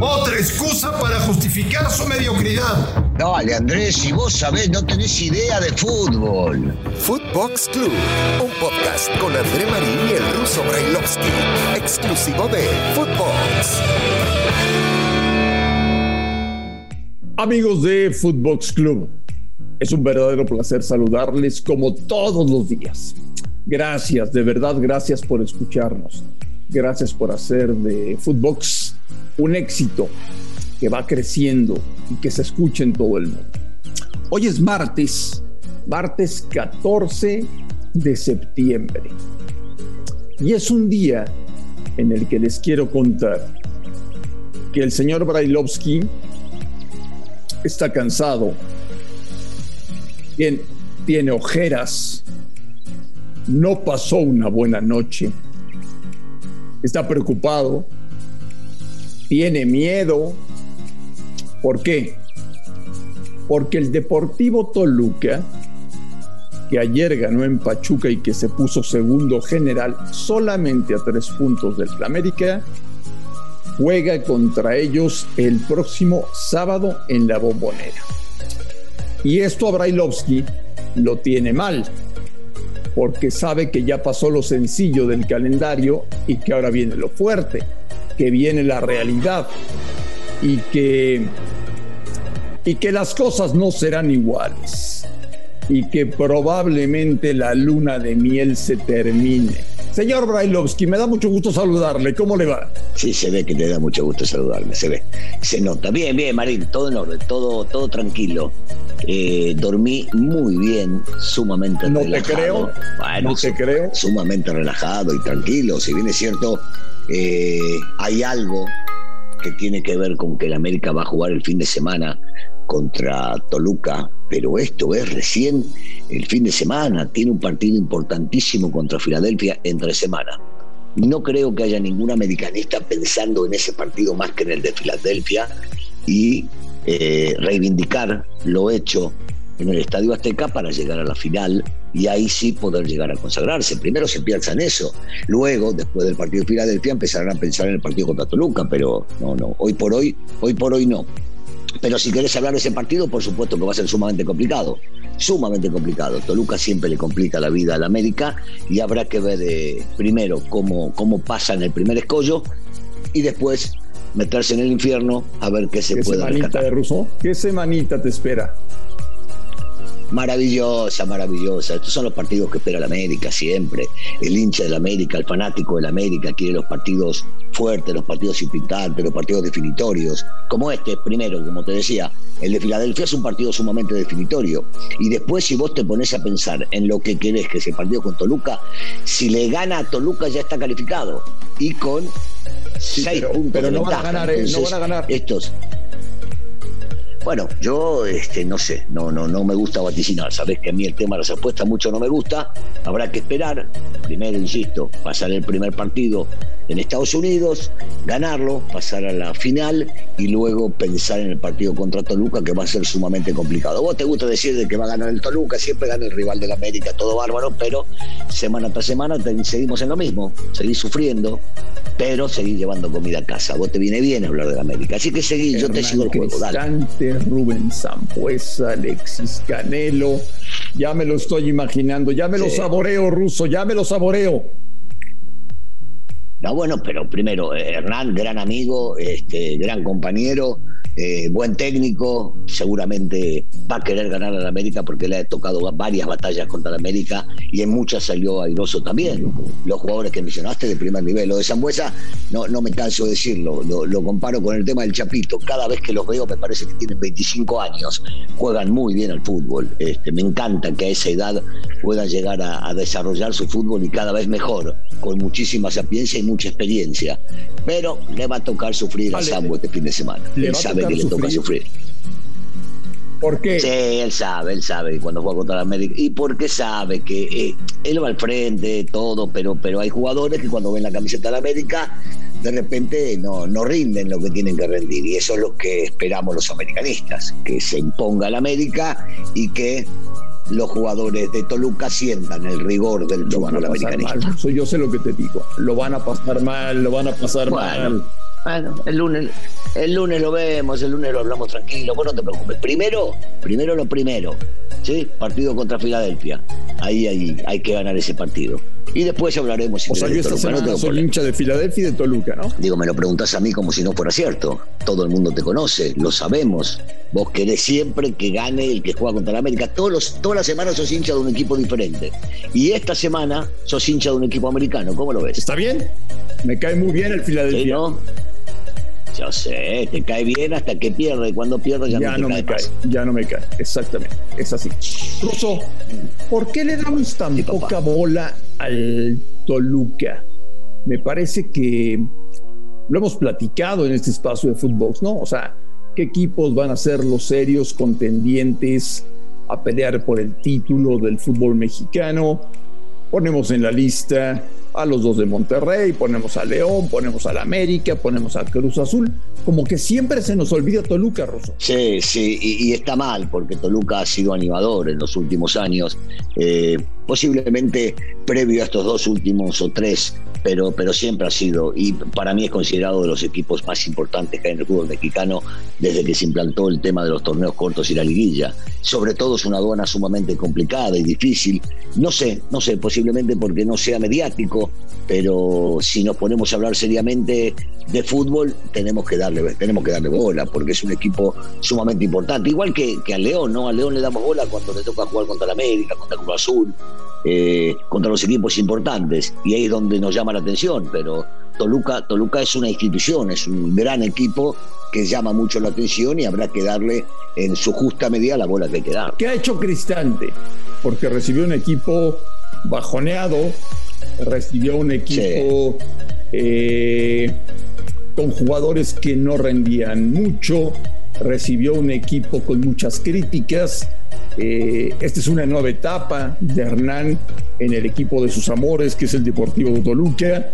Otra excusa para justificar su mediocridad. Dale, Andrés, si vos sabés, no tenés idea de fútbol. Footbox Club, un podcast con André Marín y el ruso Brailovsky, exclusivo de Footbox. Amigos de Footbox Club, es un verdadero placer saludarles como todos los días. Gracias, de verdad, gracias por escucharnos. Gracias por hacer de Footbox un éxito que va creciendo y que se escuche en todo el mundo. Hoy es martes, martes 14 de septiembre. Y es un día en el que les quiero contar que el señor Brailovsky está cansado, tiene, tiene ojeras, no pasó una buena noche, está preocupado, tiene miedo. ¿Por qué? Porque el Deportivo Toluca, que ayer ganó en Pachuca y que se puso segundo general solamente a tres puntos del América, juega contra ellos el próximo sábado en la bombonera. Y esto a lo tiene mal, porque sabe que ya pasó lo sencillo del calendario y que ahora viene lo fuerte, que viene la realidad y que, y que las cosas no serán iguales y que probablemente la luna de miel se termine Señor Brailovsky, me da mucho gusto saludarle. ¿Cómo le va? Sí, se ve que te da mucho gusto saludarme, se ve. Se nota. Bien, bien, Marín, todo en orden, todo, todo tranquilo. Eh, dormí muy bien, sumamente no relajado. Te creo, bueno, no te creo. Sumamente relajado y tranquilo. Si bien es cierto, eh, hay algo que tiene que ver con que el América va a jugar el fin de semana contra Toluca, pero esto es recién el fin de semana, tiene un partido importantísimo contra Filadelfia entre semana. No creo que haya ningún americanista pensando en ese partido más que en el de Filadelfia y eh, reivindicar lo hecho en el Estadio Azteca para llegar a la final y ahí sí poder llegar a consagrarse. Primero se piensa en eso, luego, después del partido de Filadelfia, empezarán a pensar en el partido contra Toluca, pero no, no, hoy por hoy, hoy por hoy no. Pero si querés hablar de ese partido, por supuesto que va a ser sumamente complicado. Sumamente complicado. Toluca siempre le complica la vida al América y habrá que ver eh, primero cómo, cómo pasa en el primer escollo y después meterse en el infierno a ver qué se ¿Qué puede semanita rescatar. de Russo? ¿Qué semanita te espera? Maravillosa, maravillosa. Estos son los partidos que espera la América siempre. El hincha del América, el fanático del América quiere los partidos fuertes, los partidos impitantes, los partidos definitorios. Como este, primero, como te decía, el de Filadelfia es un partido sumamente definitorio. Y después, si vos te pones a pensar en lo que querés, que es el partido con Toluca, si le gana a Toluca ya está calificado. Y con Sí, seis pero- puntos pero de no van a ganar, ¿eh? No van a ganar. Estos, bueno, yo este, no sé, no, no, no me gusta vaticinar. Sabés que a mí el tema de las apuestas mucho no me gusta. Habrá que esperar. Primero, insisto, pasar el primer partido en Estados Unidos, ganarlo, pasar a la final y luego pensar en el partido contra Toluca, que va a ser sumamente complicado. Vos te gusta decir de que va a ganar el Toluca, siempre gana el rival del América, todo bárbaro, pero semana tras semana te- seguimos en lo mismo, seguís sufriendo, pero seguís llevando comida a casa. Vos te viene bien hablar del América, así que seguí, yo te Hernán sigo el juego, dale. Rubén Zampuesa, Alexis Canelo. Ya me lo estoy imaginando, ya me lo saboreo, Ruso, ya me lo saboreo. No, bueno, pero primero, eh, Hernán, gran amigo, este, gran compañero, eh, buen técnico, seguramente va a querer ganar a la América porque le ha tocado va- varias batallas contra la América y en muchas salió airoso también. Los jugadores que mencionaste de primer nivel, lo de Zambuesa, no, no me canso de decirlo, lo, lo comparo con el tema del Chapito. Cada vez que los veo me parece que tienen 25 años, juegan muy bien al fútbol. Este, me encanta que a esa edad puedan llegar a, a desarrollar su fútbol y cada vez mejor, con muchísima sapiencia y mucha experiencia. Pero le va a tocar sufrir a Vale. Sambo este fin de semana. Le Él a sabe que le toca sufrir. ¿Por qué? Sí, él sabe, él sabe cuando juega contra la América. Y porque sabe que eh, él va al frente, todo, pero, pero hay jugadores que cuando ven la camiseta de la América, de repente no, no rinden lo que tienen que rendir. Y eso es lo que esperamos los americanistas, que se imponga la América y que los jugadores de Toluca sientan el rigor del fútbol americanista. mal. Yo sé lo que te digo. Lo van a pasar mal, lo van a pasar Bueno. mal. Bueno, el lunes, el lunes lo vemos, el lunes lo hablamos tranquilo, vos no te preocupes. Primero, primero lo primero, ¿sí? Partido contra Filadelfia. Ahí, ahí hay que ganar ese partido. Y después hablaremos. Si o sea, yo esta semana no soy hincha de Filadelfia y de Toluca, ¿no? Digo, me lo preguntas a mí como si no fuera cierto. Todo el mundo te conoce, lo sabemos. Vos querés siempre que gane el que juega contra la América. Todos los, todas las semanas sos hincha de un equipo diferente. Y esta semana sos hincha de un equipo americano. ¿Cómo lo ves? Está bien. Me cae muy bien el Filadelfia. ¿no? Yo sé, te cae bien hasta que pierde. Cuando pierde ya, ya no, me cae. Ya no me cae. Exactamente. Es así. Russo, ¿por qué le damos tan poca bola al Toluca? Me parece que lo hemos platicado en este espacio de fútbol, ¿no? O sea, ¿qué equipos van a ser los serios contendientes a pelear por el título del fútbol mexicano? Ponemos en la lista a los dos de Monterrey, ponemos a León, ponemos al América, ponemos a Cruz Azul. Como que siempre se nos olvida Toluca, Rosso. Sí, sí, y, está mal, porque Toluca ha sido animador en los últimos años. Eh, posiblemente previo a estos dos últimos o tres, pero, pero siempre ha sido, y para mí es considerado de los equipos más importantes que hay en el fútbol mexicano desde que se implantó el tema de los torneos cortos y la liguilla. Sobre todo es una aduana sumamente complicada y difícil. No sé, no sé, posiblemente porque no sea mediático, pero si nos ponemos a hablar seriamente de fútbol, tenemos que darle, tenemos que darle bola, porque es un equipo sumamente importante. Igual que, al León, ¿no? Al León le damos bola cuando le toca jugar contra la América, contra Cruz Azul, eh, contra los equipos importantes. Y ahí es donde nos llama la atención. Pero Toluca, Toluca es una institución, es un gran equipo que llama mucho la atención y habrá que darle en su justa medida la bola que hay que dar. ¿Qué ha hecho Cristante? Porque recibió un equipo bajoneado, recibió un equipo eh, con jugadores que no rendían mucho, recibió un equipo con muchas críticas eh, esta es una nueva etapa de Hernán en el equipo de sus amores, que es el Deportivo de Toluca,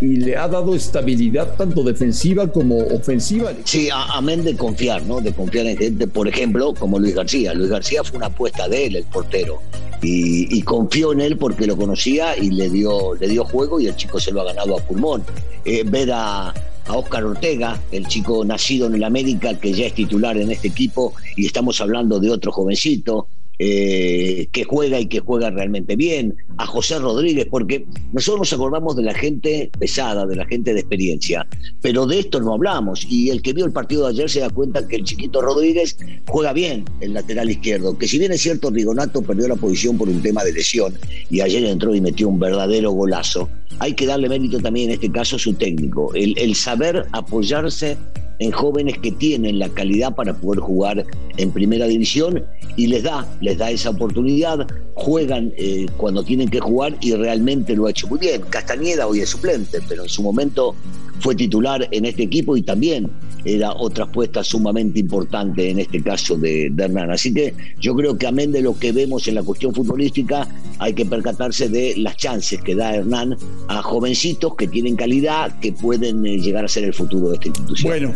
y le ha dado estabilidad tanto defensiva como ofensiva. Sí, amén de confiar, ¿no? De confiar en gente, por ejemplo, como Luis García. Luis García fue una apuesta de él, el portero, y, confió en él porque lo conocía y le dio, le dio juego y el chico se lo ha ganado a pulmón. Eh, ver a, a Oscar Ortega, el chico nacido en el América, que ya es titular en este equipo, y estamos hablando de otro jovencito. Eh, que juega y que juega realmente bien, a José Rodríguez, porque nosotros nos acordamos de la gente pesada, de la gente de experiencia, pero de esto no hablamos. Y el que vio el partido de ayer se da cuenta que el chiquito Rodríguez juega bien el lateral izquierdo, que si bien es cierto, Rigonato perdió la posición por un tema de lesión y ayer entró y metió un verdadero golazo, hay que darle mérito también en este caso a su técnico, el, el saber apoyarse en jóvenes que tienen la calidad para poder jugar en primera división y les da, les da esa oportunidad, juegan eh, cuando tienen que jugar y realmente lo ha hecho muy bien. Castañeda hoy es suplente, pero en su momento fue titular en este equipo y también era otra apuesta sumamente importante en este caso de, Hernán. Así que yo creo que amén de lo que vemos en la cuestión futbolística, hay que percatarse de las chances que da Hernán a jovencitos que tienen calidad, que pueden eh, llegar a ser el futuro de esta institución. Bueno,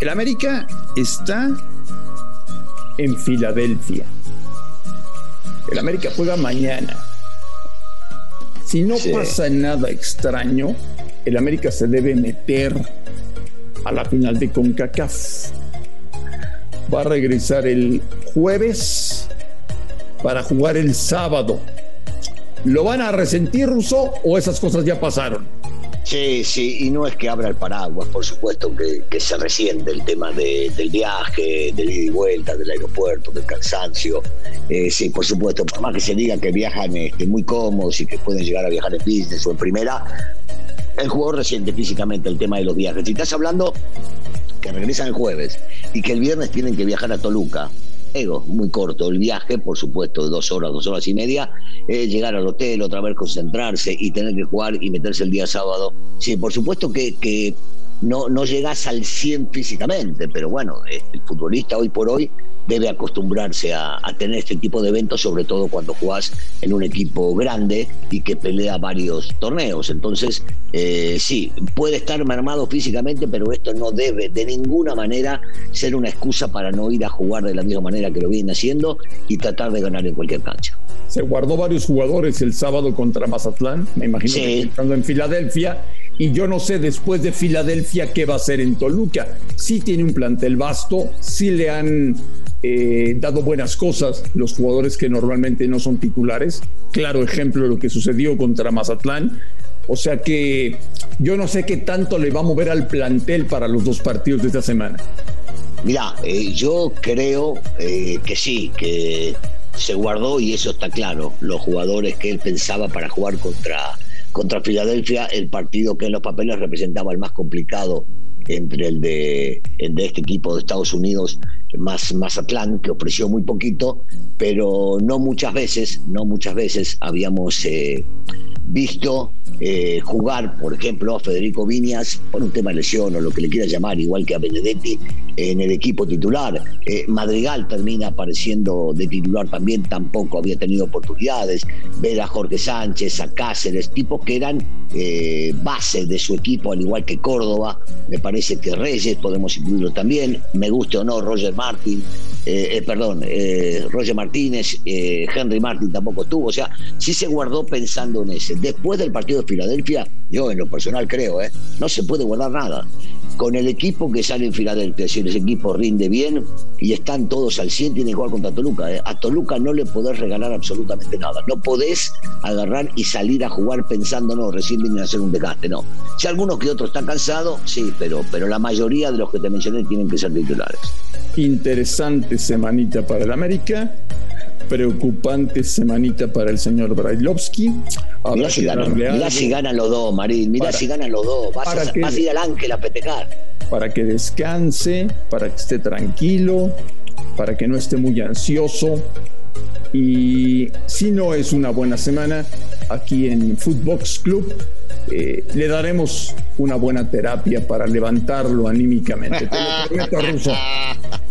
el América está en Filadelfia. El América juega mañana. Si no pasa nada extraño, el América se debe meter a la final de CONCACAF. Va a regresar el jueves para jugar el sábado. ¿Lo van a resentir, Russo, o esas cosas ya pasaron? Sí, sí, y no es que abra el paraguas, por supuesto que, se resiente el tema del viaje, del ida y vuelta, del aeropuerto, del cansancio. Eh, sí, por supuesto, por más que se diga que viajan este, muy cómodos y que pueden llegar a viajar en business o en primera, el jugador resiente físicamente el tema de los viajes. Si estás hablando que regresan el jueves y que el viernes tienen que viajar a Toluca, ego, muy corto el viaje, por supuesto, de dos horas, dos horas y media, llegar al hotel, otra vez concentrarse y tener que jugar y meterse el día sábado. Sí, por supuesto que, que no, no llegas al 100 físicamente, pero bueno, el futbolista hoy por hoy debe acostumbrarse a, tener este tipo de eventos, sobre todo cuando jugás en un equipo grande y que pelea varios torneos. Entonces, eh, sí, puede estar mermado físicamente, pero esto no debe de ninguna manera ser una excusa para no ir a jugar de la misma manera que lo viene haciendo y tratar de ganar en cualquier cancha. Se guardó varios jugadores el sábado contra Mazatlán, me imagino que estando en Filadelfia y yo no sé después de Filadelfia qué va a hacer en Toluca. Sí tiene un plantel vasto, sí le han eh, dado buenas cosas los jugadores que normalmente no son titulares. Claro ejemplo de lo que sucedió contra Mazatlán. O sea que yo no sé qué tanto le va a mover al plantel para los dos partidos de esta semana. Mira, eh, yo creo eh, que sí, que se guardó y eso está claro. Los jugadores que él pensaba para jugar contra contra Filadelfia, el partido que en los papeles representaba el más complicado entre el de, de este equipo de Estados Unidos más Mazatlán, que ofreció muy poquito, pero no muchas veces, no muchas veces habíamos eh, visto eh, jugar, por ejemplo, a Federico Viñas por un tema de lesión o lo que le quiera llamar, igual que a Benedetti en el equipo titular. Eh, Madrigal termina apareciendo de titular también, tampoco había tenido oportunidades. Ver a Jorge Sánchez, a Cáceres, tipos que eran eh, base de su equipo, al igual que Córdoba. Me parece que Reyes podemos incluirlo también. Me guste o no, Roger Martin, perdón, Roger Martínez, Henry Martin tampoco estuvo. O sea, sí se guardó pensando en ese. Después del partido de Filadelfia, yo en lo personal creo, ¿eh? no se puede guardar nada. Con el equipo que sale en Filadelfia, si ese equipo rinde bien y están todos al 100, tiene que jugar contra Toluca. ¿eh? A Toluca no le podés regalar absolutamente nada. No podés agarrar y salir a jugar pensando, no, recién vienen a hacer un desgaste, no. Si algunos que otros están cansados, sí, pero, pero la mayoría de los que te mencioné tienen que ser titulares. Interesante semanita para el América preocupante semanita para el señor Brailovsky. Mirá si, ganan, los dos, Marín. Mirá si ganan los dos. Vas, a, ir al ángel a petecar. Para que descanse, para que esté tranquilo, para que no esté muy ansioso. Y si no es una buena semana, aquí en Footbox Club eh, le daremos una buena terapia para levantarlo anímicamente. Te lo prometo, Ruso.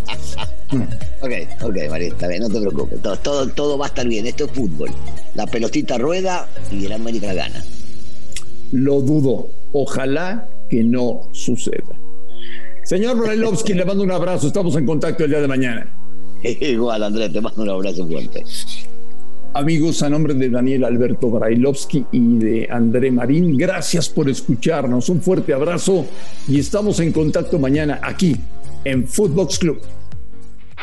Ok, ok, María, está bien, no te preocupes. Todo, todo, va a estar bien. Esto es fútbol. La pelotita rueda y el América gana. Lo dudo. Ojalá que no suceda. Señor Brailovsky, le mando un abrazo. Estamos en contacto el día de mañana. Igual, Andrés, te mando un abrazo fuerte. Amigos, a nombre de Daniel Alberto Brailovsky y de André Marín, gracias por escucharnos. Un fuerte abrazo y estamos en contacto mañana aquí en Footbox Club.